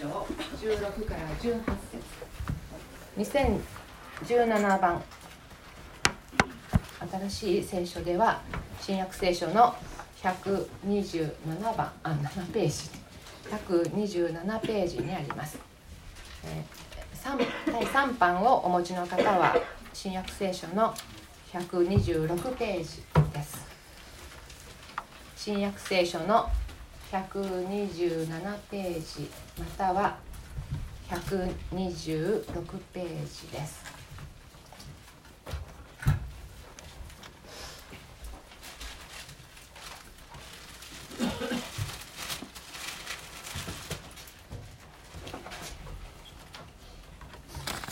章16から18節。2017番。新しい聖書では新約聖書の127番。あ7ページ。127ページにあります、えー、第3版をお持ちの方は新約聖書の126ページです。新約聖書の127ページまたは126ページです。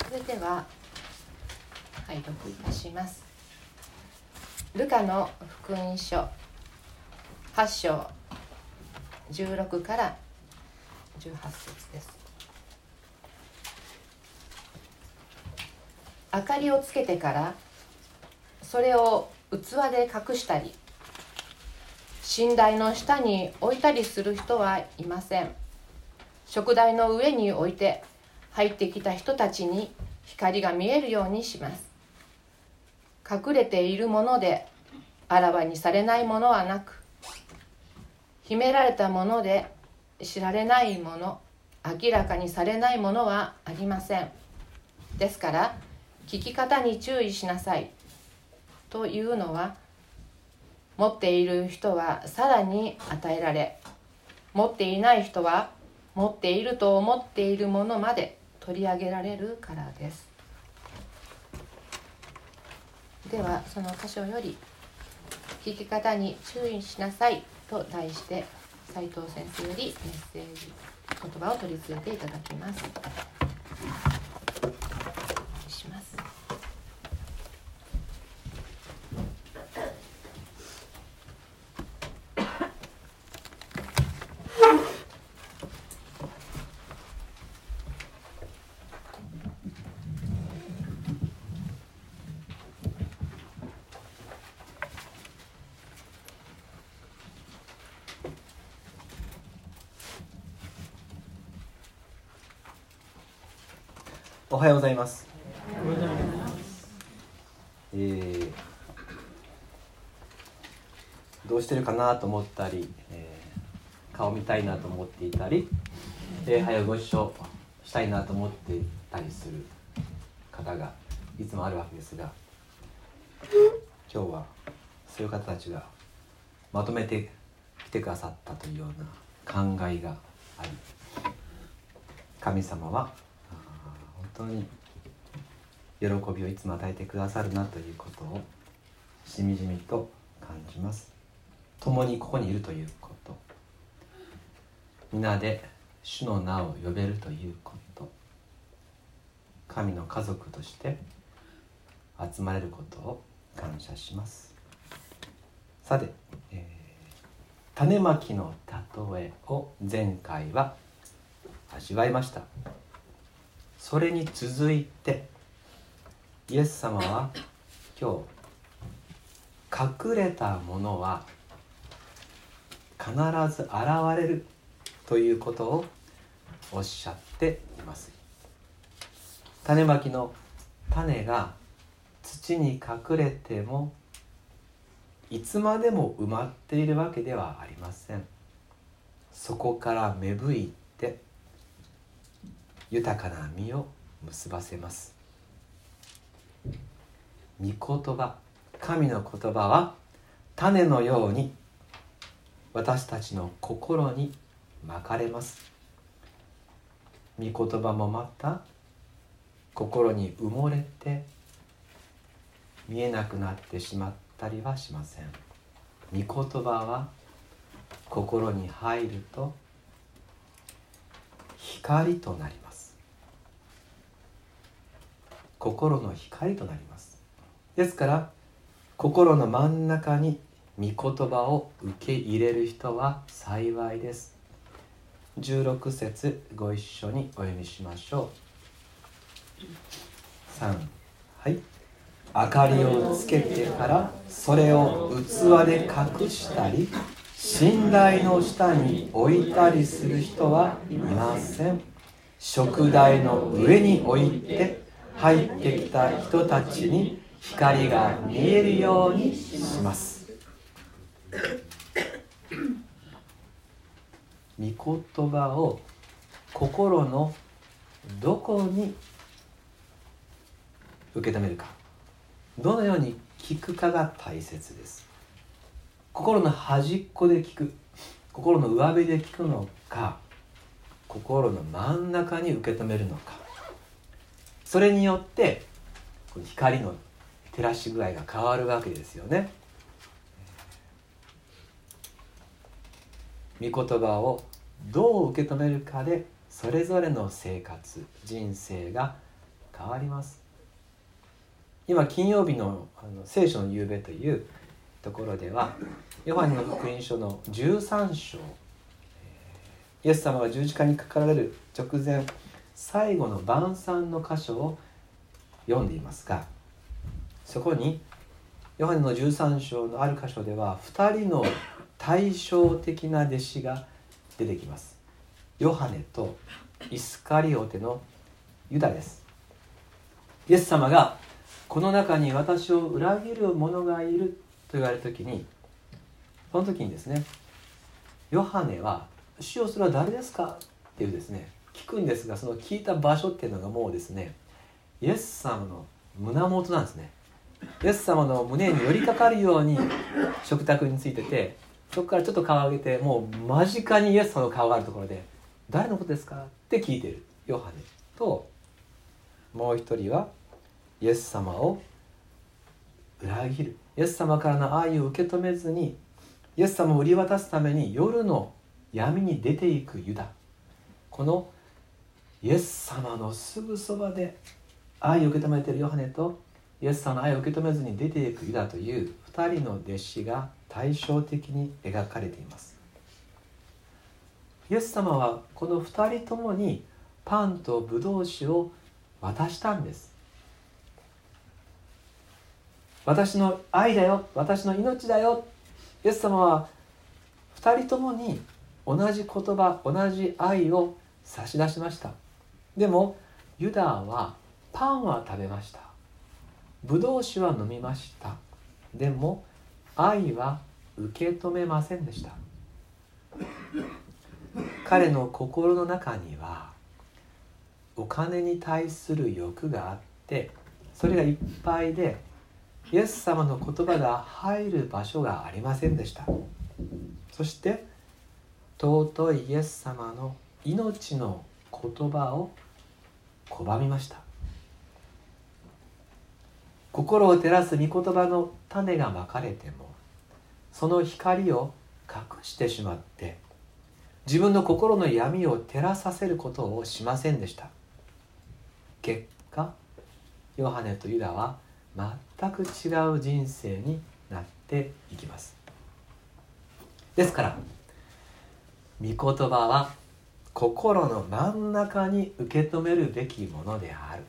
それでは拝読いたします。ルカの福音書8章。16から18節です。明かりをつけてからそれを器で隠したり寝台の下に置いたりする人はいません。食台の上に置いて入ってきた人たちに光が見えるようにします。隠れているものであらわにされないものはなく秘められたもので知られないもの明らかにされないものはありません。ですから聞き方に注意しなさい。というのは持っている人はさらに与えられ持っていない人は持っていると思っているものまで取り上げられるからです。ではその箇所より聞き方に注意しなさい。と題して斉藤先生よりメッセージ言葉を取り付けていただきます。します。おはようございます。えー、どうしてるかなと思ったり、えー、顔見たいなと思っていたり、えー、早ご一緒したいなと思っていたりする方がいつもあるわけですが今日はそういう方たちがまとめてきてくださったというような考えがあり神様は当に喜びをいつも与えてくださるなということをしみじみと感じます。共にここにいるということ。皆で主の名を呼べるということ。神の家族として集まれることを感謝します。さて、えー、種まきの例えを前回は味わいました。それに続いてイエス様は今日隠れたものは必ず現れるということをおっしゃっています。種まきの種が土に隠れてもいつまでも埋まっているわけではありません。そこから芽吹いて豊かな実を結ばせます。御言葉神の言葉は種のように私たちの心にまかれます。御言葉もまた心に埋もれて見えなくなってしまったりはしません。御言葉は心に入ると光となります。心の光となります。ですから心の真ん中に御言葉を受け入れる人は幸いです。16節ご一緒にお読みしましょう。3はい。明かりをつけてからそれを器で隠したり寝台の下に置いたりする人はいません。食台の上に置いて入ってきた人たちに光が見えるようにします。御言葉を心のどこに受け止めるか。どのように聞くかが大切です。心の端っこで聞く。心の上辺で聞くのか。心の真ん中に受け止めるのか。それによって光の照らし具合が変わるわけですよね。御言葉をどう受け止めるかでそれぞれの生活人生が変わります。今金曜日のあの聖書の夕べというところではヨハネの福音書の13章イエス様が十字架にかかられる直前最後の晩餐の箇所を読んでいますがそこにヨハネの13章のある箇所では2人の対照的な弟子が出てきますヨハネとイスカリオテのユダですイエス様がこの中に私を裏切る者がいると言われた時にその時にですねヨハネは「主よそれは誰ですか?」っていうですね聞くんですがその聞いた場所っていうのがもうですねイエス様の胸元なんですねイエス様の胸に寄りかかるように食卓についててそこからちょっと顔を上げてもう間近にイエス様の顔があるところで「誰のことですか?」って聞いてるヨハネともう一人はイエス様を裏切るイエス様からの愛を受け止めずにイエス様を売り渡すために夜の闇に出ていくユダこのイエス様のすぐそばで愛を受け止めているヨハネとイエス様の愛を受け止めずに出ていくユダという2人の弟子が対照的に描かれています。イエス様はこの2人ともにパンとブドウ酒を渡したんです。私の愛だよ私の命だよ。イエス様は2人ともに同じ言葉同じ愛を差し出しました。でもユダはパンは食べました。ブドウ酒は飲みました。でも愛は受け止めませんでした。彼の心の中にはお金に対する欲があってそれがいっぱいでイエス様の言葉が入る場所がありませんでした。そして尊いイエス様の命の言葉を拒みました。心を照らす御言葉の種がまかれてもその光を隠してしまって自分の心の闇を照らさせることをしませんでした。結果ヨハネとユダは全く違う人生になっていきます。ですから御言葉は心の真ん中に受け止めるべきものである。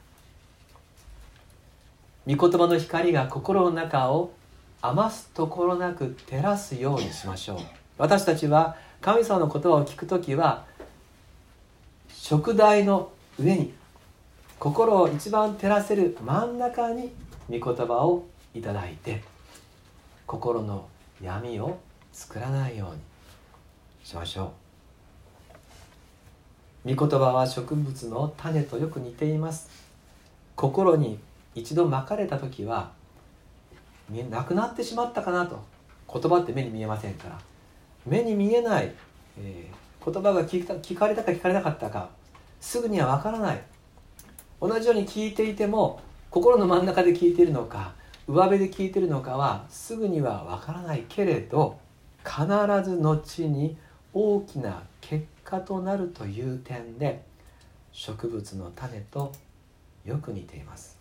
御言葉の光が心の中を余すところなく照らすようにしましょう。私たちは神様の言葉を聞く時は食台の上に心を一番照らせる真ん中に御言葉をいただいて心の闇を作らないようにしましょう。御言葉は植物の種とよく似ています。心に一度まかれた時はなくなってしまったかなと。言葉って目に見えませんから。目に見えない、えー、言葉が聞聞かれたか聞かれなかったかすぐにはわからない。同じように聞いていても心の真ん中で聞いているのか上辺で聞いているのかはすぐにはわからないけれど必ず後に大きな結果となるという点で植物の種とよく似ています。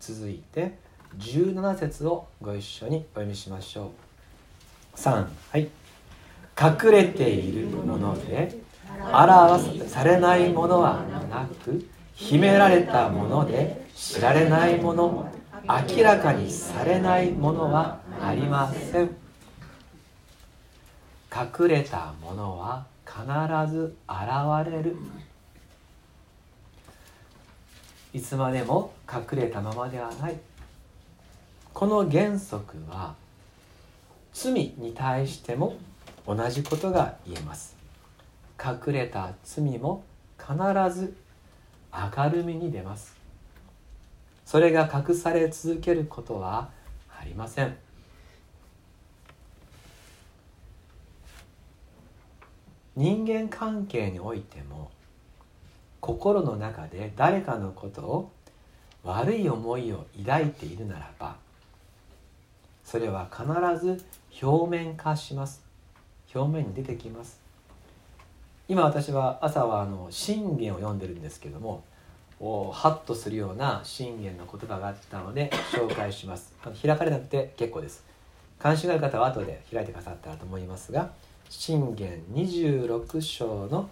続いて17節をご一緒にお読みしましょう。3はい。隠れているもので表されないものはなく秘められたもので知られないもの明らかにされないものはありません。隠れたものは必ず現れる。いつまでも隠れたままではない。この原則は罪に対しても同じことが言えます。隠れた罪も必ず明るみに出ます。それが隠され続けることはありません。人間関係においても心の中で誰かのことを悪い思いを抱いているならばそれは必ず表面化します。表面に出てきます。今私は朝はあの信玄を読んでるんですけどもハッとするような信玄の言葉があったので紹介します。開かれなくて結構です。関心がある方は後で開いてくださったらと思いますが信玄26章の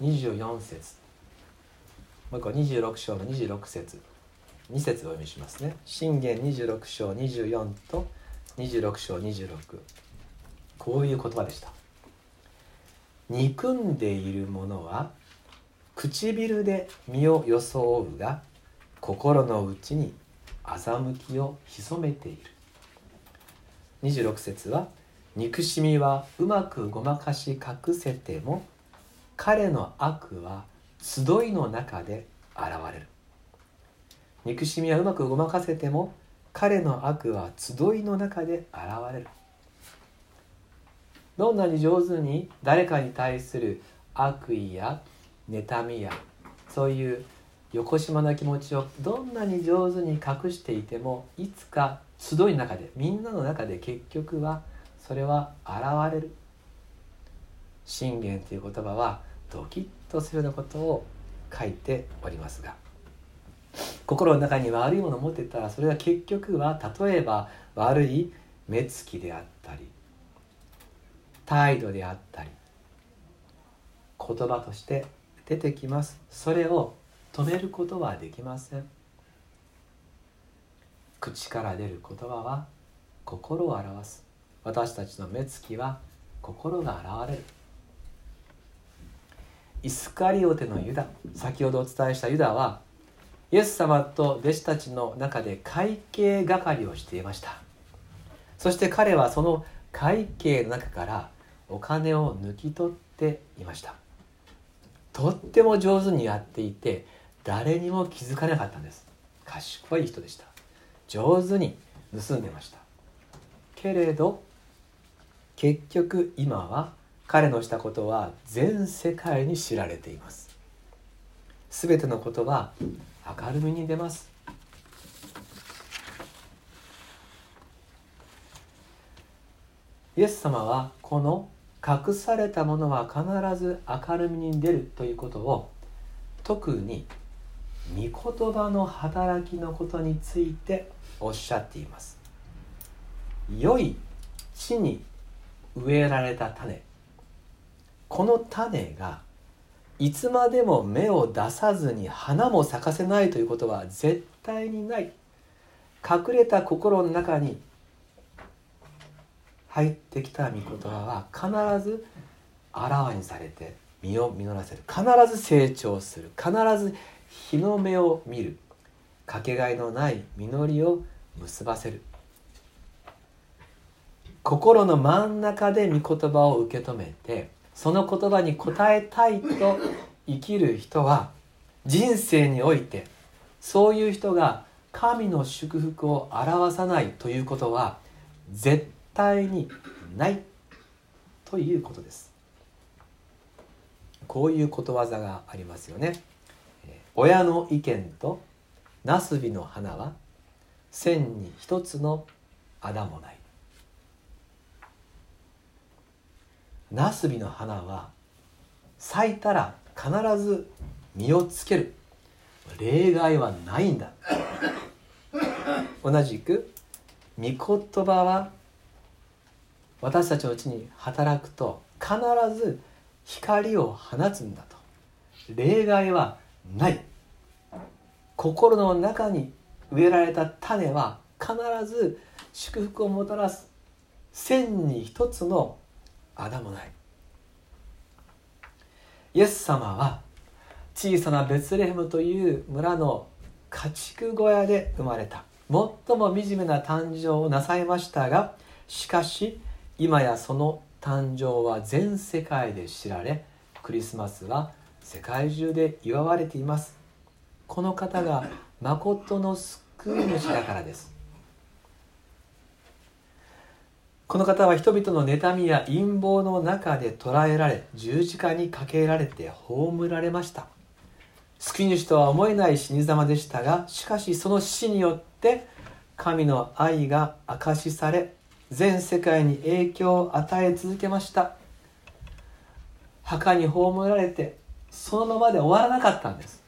24節。もう一個26章の26節。2節をお読みしますね。信玄26章24と26章26こういう言葉でした。憎んでいる者は唇で身を装うが心の内に欺きを潜めている。26節は憎しみはうまくごまかし隠せても彼の悪は集いの中で現れる。憎しみはうまくごまかせても彼の悪は集いの中で現れる。どんなに上手に誰かに対する悪意や妬みやそういうよこしまな気持ちをどんなに上手に隠していてもいつか集いの中でみんなの中で結局はそれは現れる。信玄という言葉はドキッとするようなことを書いておりますが心の中に悪いものを持ってたらそれは結局は例えば悪い目つきであったり態度であったり言葉として出てきます。それを止めることはできません。口から出る言葉は心を表す。私たちの目つきは心が現れる。イスカリオテのユダ先ほどお伝えしたユダはイエス様と弟子たちの中で会計係をしていました。そして彼はその会計の中からお金を抜き取っていました。とっても上手にやっていて誰にも気づかなかったんです。賢い人でした。上手に盗んでました。けれど結局今は彼のしたことは全世界に知られています。全てのことは明るみに出ます。イエス様はこの隠されたものは必ず明るみに出るということを特に御言葉の働きのことについておっしゃっています。良い地に植えられた種。この種がいつまでも芽を出さずに花も咲かせないということは絶対にない。隠れた心の中に入ってきた御言葉は必ずあらわにされて実を実らせる。必ず成長する。必ず日の目を見る。かけがえのない実りを結ばせる。心の真ん中で御言葉を受け止めてその言葉に応えたいと生きる人は人生においてそういう人が神の祝福を表さないということは絶対にないということです。こういうことわざがありますよね。親の意見とナスビの花は千に一つの穴もない。ナスビの花は咲いたら必ず実をつける。例外はないんだ。同じく御言葉は私たちのうちに働くと必ず光を放つんだと。例外はない。心の中に植えられた種は必ず祝福をもたらす。千に一つの穴もない。イエス様は小さなベツレヘムという村の家畜小屋で生まれた。最も惨めな誕生をなさいましたがしかし今やその誕生は全世界で知られクリスマスは世界中で祝われています。この方が誠の救い主だからです。この方は人々の妬みや陰謀の中で捕らえられ十字架にかけられて葬られました。救い主とは思えない死に様でしたがしかしその死によって神の愛が証しされ全世界に影響を与え続けました。墓に葬られてそのままで終わらなかったんです。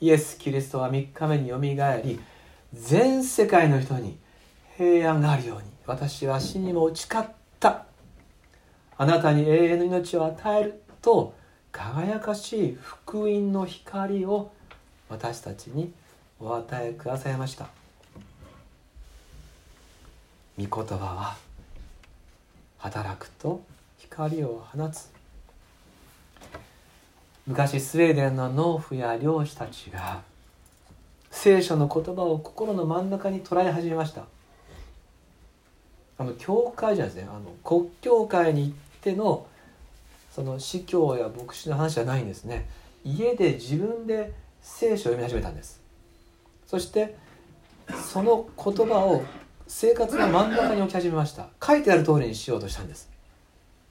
イエス・キリストは3日目によみがえり全世界の人に平安があるように私は死にも打ち勝った。あなたに永遠の命を与えると輝かしい福音の光を私たちにお与えくださいました。御言葉は働くと光を放つ。昔スウェーデンの農夫や漁師たちが聖書の言葉を心の真ん中に捉え始めました。あの教会じゃないですね。あの国教会に行ってのその司教や牧師の話じゃないんですね。家で自分で聖書を読み始めたんです。そしてその言葉を生活の真ん中に置き始めました。書いてある通りにしようとしたんです。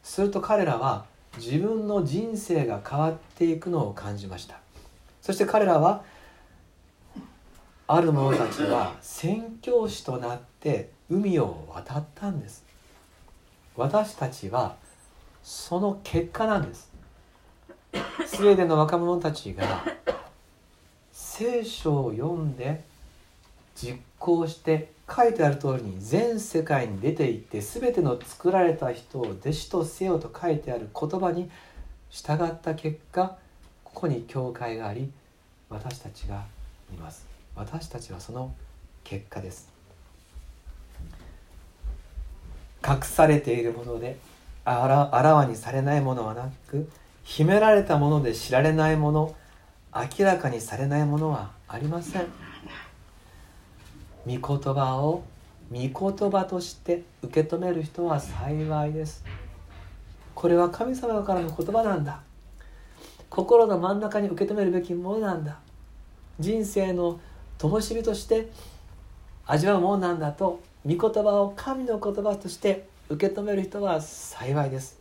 すると彼らは自分の人生が変わっていくのを感じました。そして彼らはある者たちは宣教師となって海を渡ったんです。私たちはその結果なんです。スウェーデンの若者たちが聖書を読んで実行して書いてある通りに全世界に出て行って全ての作られた人を弟子とせよと書いてある言葉に従った結果ここに教会があり私たちがいます。私たちはその結果です。隠されているものであらあらわにされないものはなく秘められたもので知られないもの明らかにされないものはありません。御言葉を御言葉として受け止める人は幸いです。これは神様からの言葉なんだ。心の真ん中に受け止めるべきものなんだ。人生の灯火として味わうものなんだと御言葉を神の言葉として受け止める人は幸いです。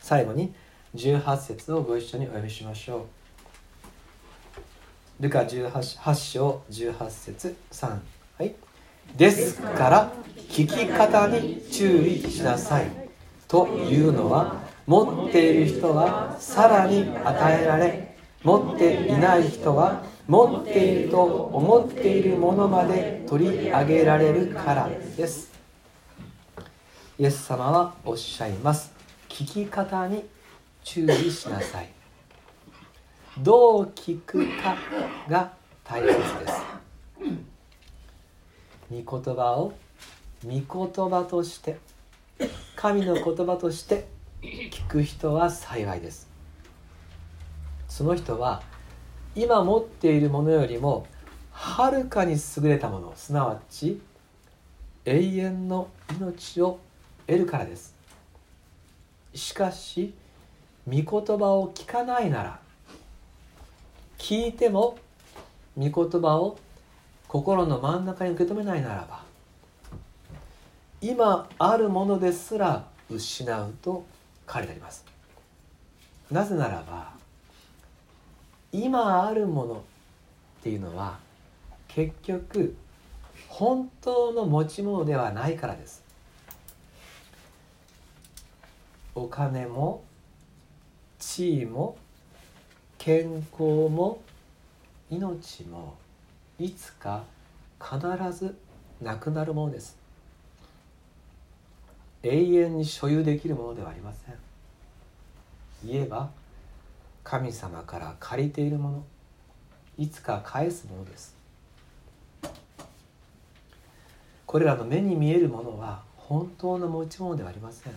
最後に18節をご一緒にお読みしましょう。ルカ 18, 8章18節3はい。ですから聞き方に注意しなさい。というのは持っている人はさらに与えられ持っていない人は持っていると思っているものまで取り上げられるからです。イエス様はおっしゃいます。聞き方に注意しなさい。どう聞くかが大切です。御言葉を御言葉として神の言葉として聞く人は幸いです。その人は今持っているものよりもはるかに優れたものすなわち永遠の命を得るからです。しかし御言葉を聞かないなら聞いても御言葉を心の真ん中に受け止めないならば今あるものですら失うと書いてあります。なぜならば今あるものっていうのは結局本当の持ち物ではないからです。お金も地位も健康も命もいつか必ずなくなるものです。永遠に所有できるものではありません。言えば神様から借りているもの。いつか返すものです。これらの目に見えるものは本当の持ち物ではありません。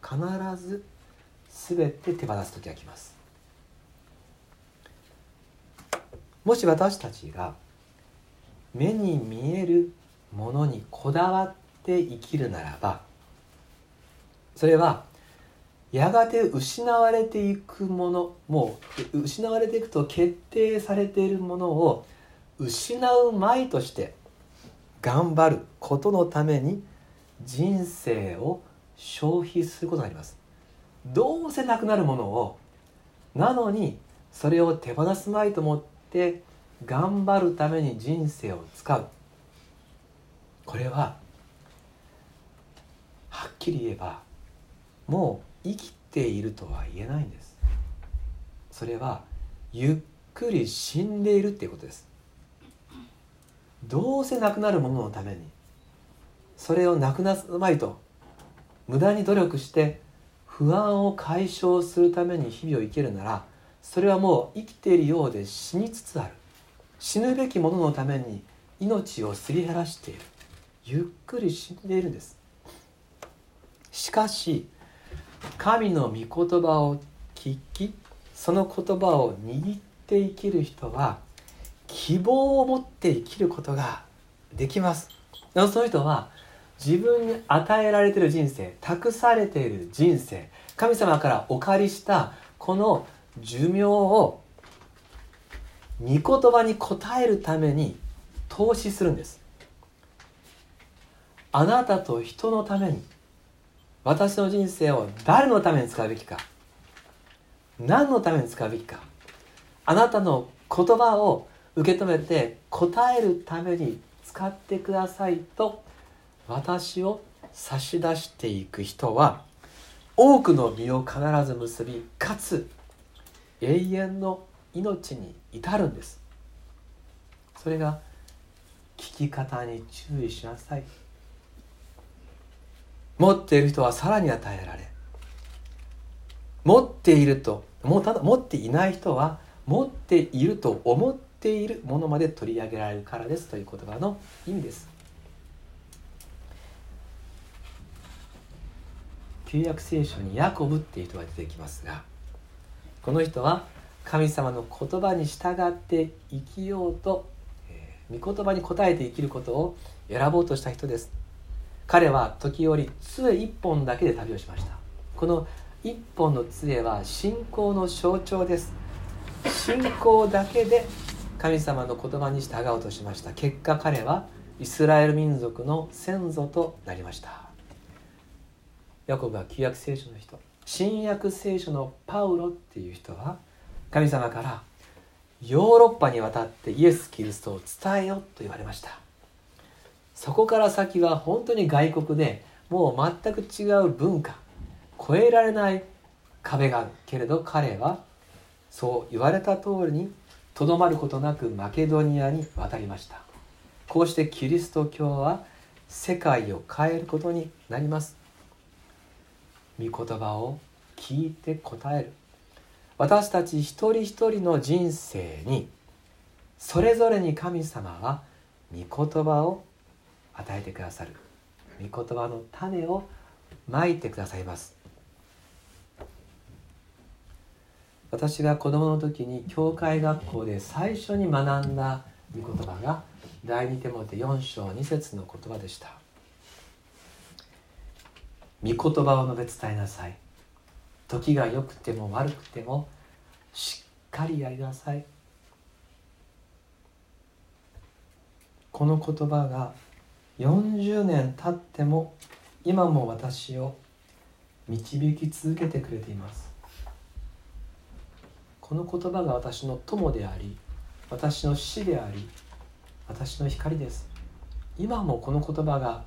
必ず全て手放す時が来ます。もし私たちが目に見えるものにこだわって生きるならばそれはやがて失われていくものもう失われていくと決定されているものを失う前として頑張ることのために人生を消費することがあります。どうせなくなるものをなのにそれを手放すまいと思って頑張るために人生を使う。これははっきり言えばもう生きているとは言えないんです。それはゆっくり死んでいるっていうことです。どうせなくなるもののためにそれをなくなすまいと無駄に努力して不安を解消するために日々を生きるならそれはもう生きているようで死につつある。死ぬべきもののために命をすり減らしている。ゆっくり死んでいるんです。しかし神の御言葉を聞きその言葉を握って生きる人は希望を持って生きることができます。その人は自分に与えられている人生託されている人生神様からお借りしたこの寿命を御言葉に応えるために投資するんです。あなたと人のために私の人生を誰のために使うべきか。何のために使うべきか。あなたの言葉を受け止めて答えるために使ってくださいと私を差し出していく人は多くの実を必ず結びかつ永遠の命に至るんです。それが聞き方に注意しなさい。持っている人はさらに与えられ持っているともうただ持っていない人は持っていると思っているものまで取り上げられるからですという言葉の意味です。旧約聖書にヤコブっていう人が出てきますがこの人は神様の言葉に従って生きようと、えー、御言葉に応えて生きることを選ぼうとした人です。彼は時折杖一本だけで旅をしました。この一本の杖は信仰の象徴です。信仰だけで神様の言葉に従おうとしました。結果彼はイスラエル民族の先祖となりました。ヤコブは旧約聖書の人。新約聖書のパウロっていう人は神様からヨーロッパに渡ってイエス・キリストを伝えよと言われました。そこから先は本当に外国でもう全く違う文化越えられない壁があるけれど彼はそう言われた通りにとどまることなくマケドニアに渡りました。こうしてキリスト教は世界を変えることになります。御言葉を聞いて答える。私たち一人一人の人生にそれぞれに神様は御言葉を与えてくださる。御言葉の種をまいてくださいます。私が子供の時に教会学校で最初に学んだ御言葉が第二手モて4章2節の言葉でした。御言葉を述べ伝えなさい。時が良くても悪くてもしっかりやりなさい。この言葉が40年経っても今も私を導き続けてくれています。この言葉が私の友であり私の死であり私の光です。今もこの言葉が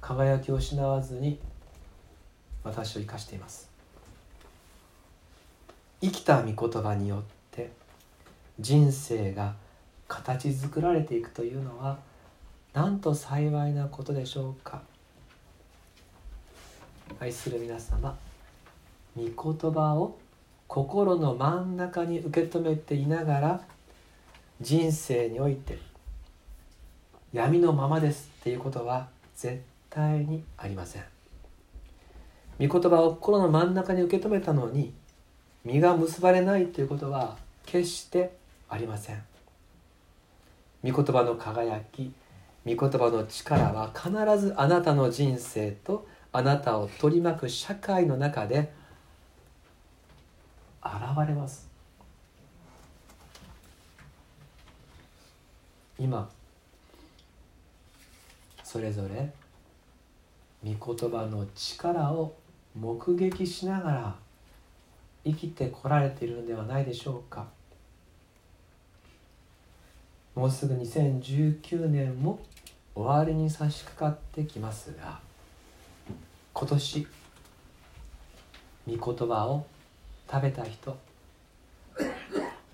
輝きを失わずに私を生かしています。生きた御言葉によって人生が形作られていくというのはなんと幸いなことでしょうか。愛する皆様御言葉を心の真ん中に受け止めていながら人生において闇のままですっていうことは絶対にありません。御言葉を心の真ん中に受け止めたのに実が結ばれないということは決してありません。御言葉の輝き御言葉の力は必ずあなたの人生とあなたを取り巻く社会の中で現れます。今それぞれ御言葉の力を目撃しながら生きてこられているのではないでしょうか。もうすぐ2019年も終わりに差し掛かってきますが今年御言葉を食べた人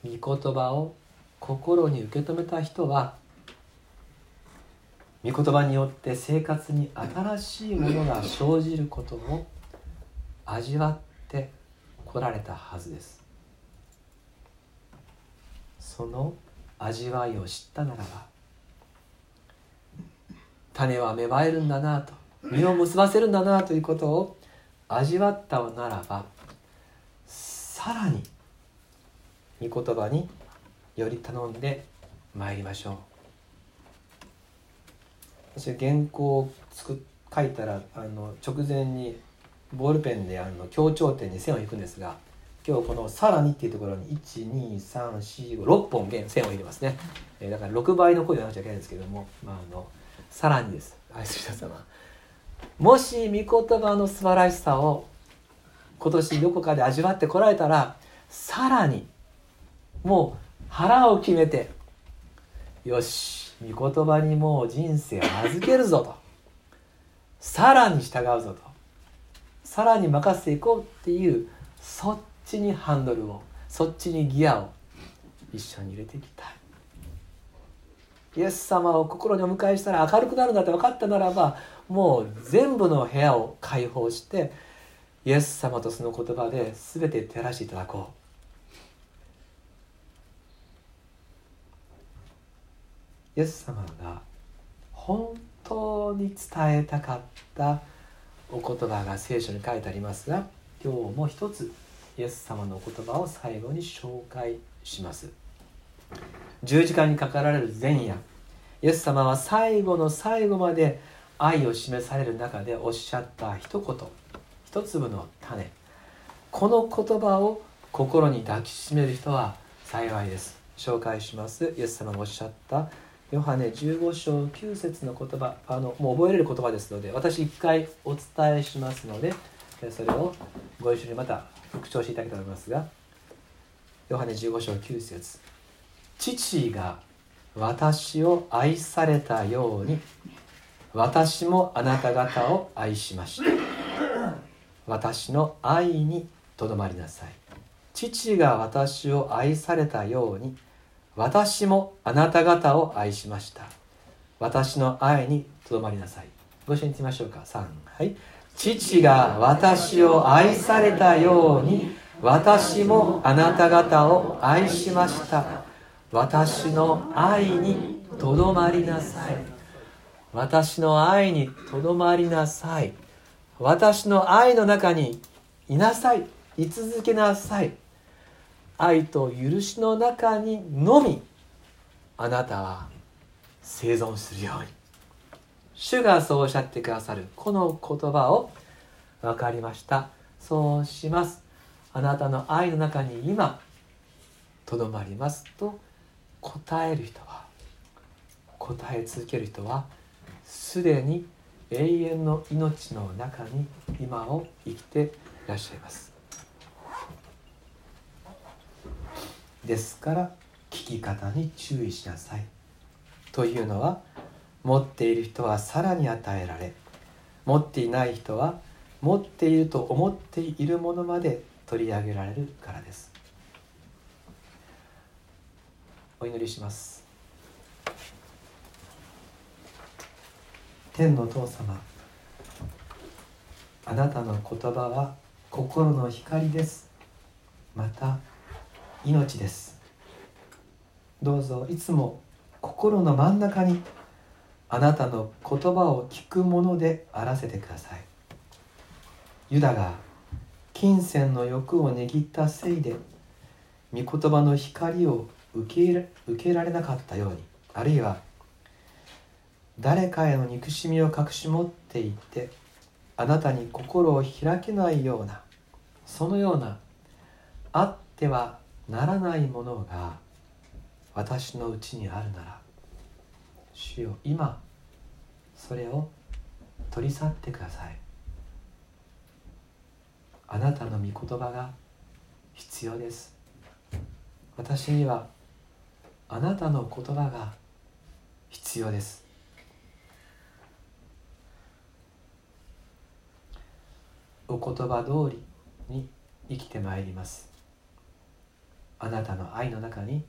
御言葉を心に受け止めた人は御言葉によって生活に新しいものが生じることを味わってこられたはずです。その味わいを知ったならば種は芽生えるんだなと実を結ばせるんだなということを味わったならばさらに御言葉により頼んでまいりましょう。私原稿を作書いたらあの直前にボールペンであの強調点に線を引くんですが今日この「さらに」っていうところに12345 6本線を入れますね、えー、だから6倍の声でなくちゃいけないんですけども、まあ、あのさらにです。愛する皆様もし御言葉の素晴らしさを今年どこかで味わってこられたらさらにもう腹を決めてよし御言葉にもう人生を預けるぞと。さらに従うぞと。さらに任せていこうっていうそっちにハンドルをそっちにギアを一緒に入れていきたい。イエス様を心にお迎えしたら明るくなるんだって分かったならばもう全部の部屋を開放してイエス様とその言葉で全て照らしていただこう。イエス様が本当に伝えたかったお言葉が聖書に書いてありますが今日も一つイエス様のお言葉を最後に紹介します。十字架にかかられる前夜イエス様は最後の最後まで愛を示される中でおっしゃった一言一粒の種。この言葉を心に抱きしめる人は幸いです。紹介します。イエス様がおっしゃったヨハネ15章9節の言葉。あのもう覚えれる言葉ですので私一回お伝えしますのでそれをご一緒にまた復唱していただきたいと思いますがヨハネ15章9節。父が私を愛されたように私もあなた方を愛しました。私の愛にとどまりなさい。父が私を愛されたように私もあなた方を愛しました。私の愛にとどまりなさい。ご一緒に言ってみましょうか。3はい。父が私を愛されたように私もあなた方を愛しました。私の愛にとどまりなさい。私の愛にとどまりなさい。私の愛の中にいなさい。居続けなさい。愛と許しの中にのみあなたは生存するように。主がそうおっしゃってくださる。この言葉を分かりました。そうします。あなたの愛の中に今とどまりますと答える人は答え続ける人はすでに永遠の命の中に今を生きていらっしゃいます。ですから聞き方に注意しなさい。というのは持っている人はさらに与えられ持っていない人は持っていると思っているものまで取り上げられるからです。お祈りします。天の父様あなたの言葉は心の光です。また命です。どうぞいつも心の真ん中にあなたの言葉を聞くものであらせてください。ユダが金銭の欲を握ったせいで御言葉の光を受け入れ受けられなかったようにあるいは誰かへの憎しみを隠し持っていてあなたに心を開けないようなそのようなあってはならないものが私のうちにあるなら主よ今それを取り去ってください。あなたの御言葉が必要です。私にはあなたの言葉が必要です。お言葉通りに生きてまいります。あなたの愛の中に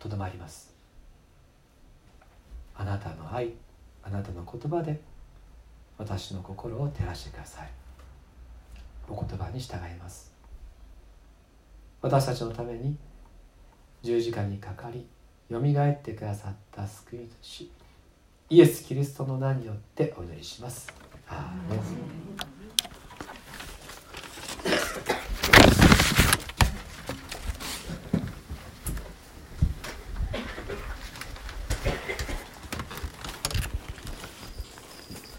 とどまります。あなたの愛あなたの言葉で私の心を照らしてください。お言葉に従います。私たちのために十字架にかかりよみがえってくださった救い主イエス・キリストの名によってお祈りします。アーメン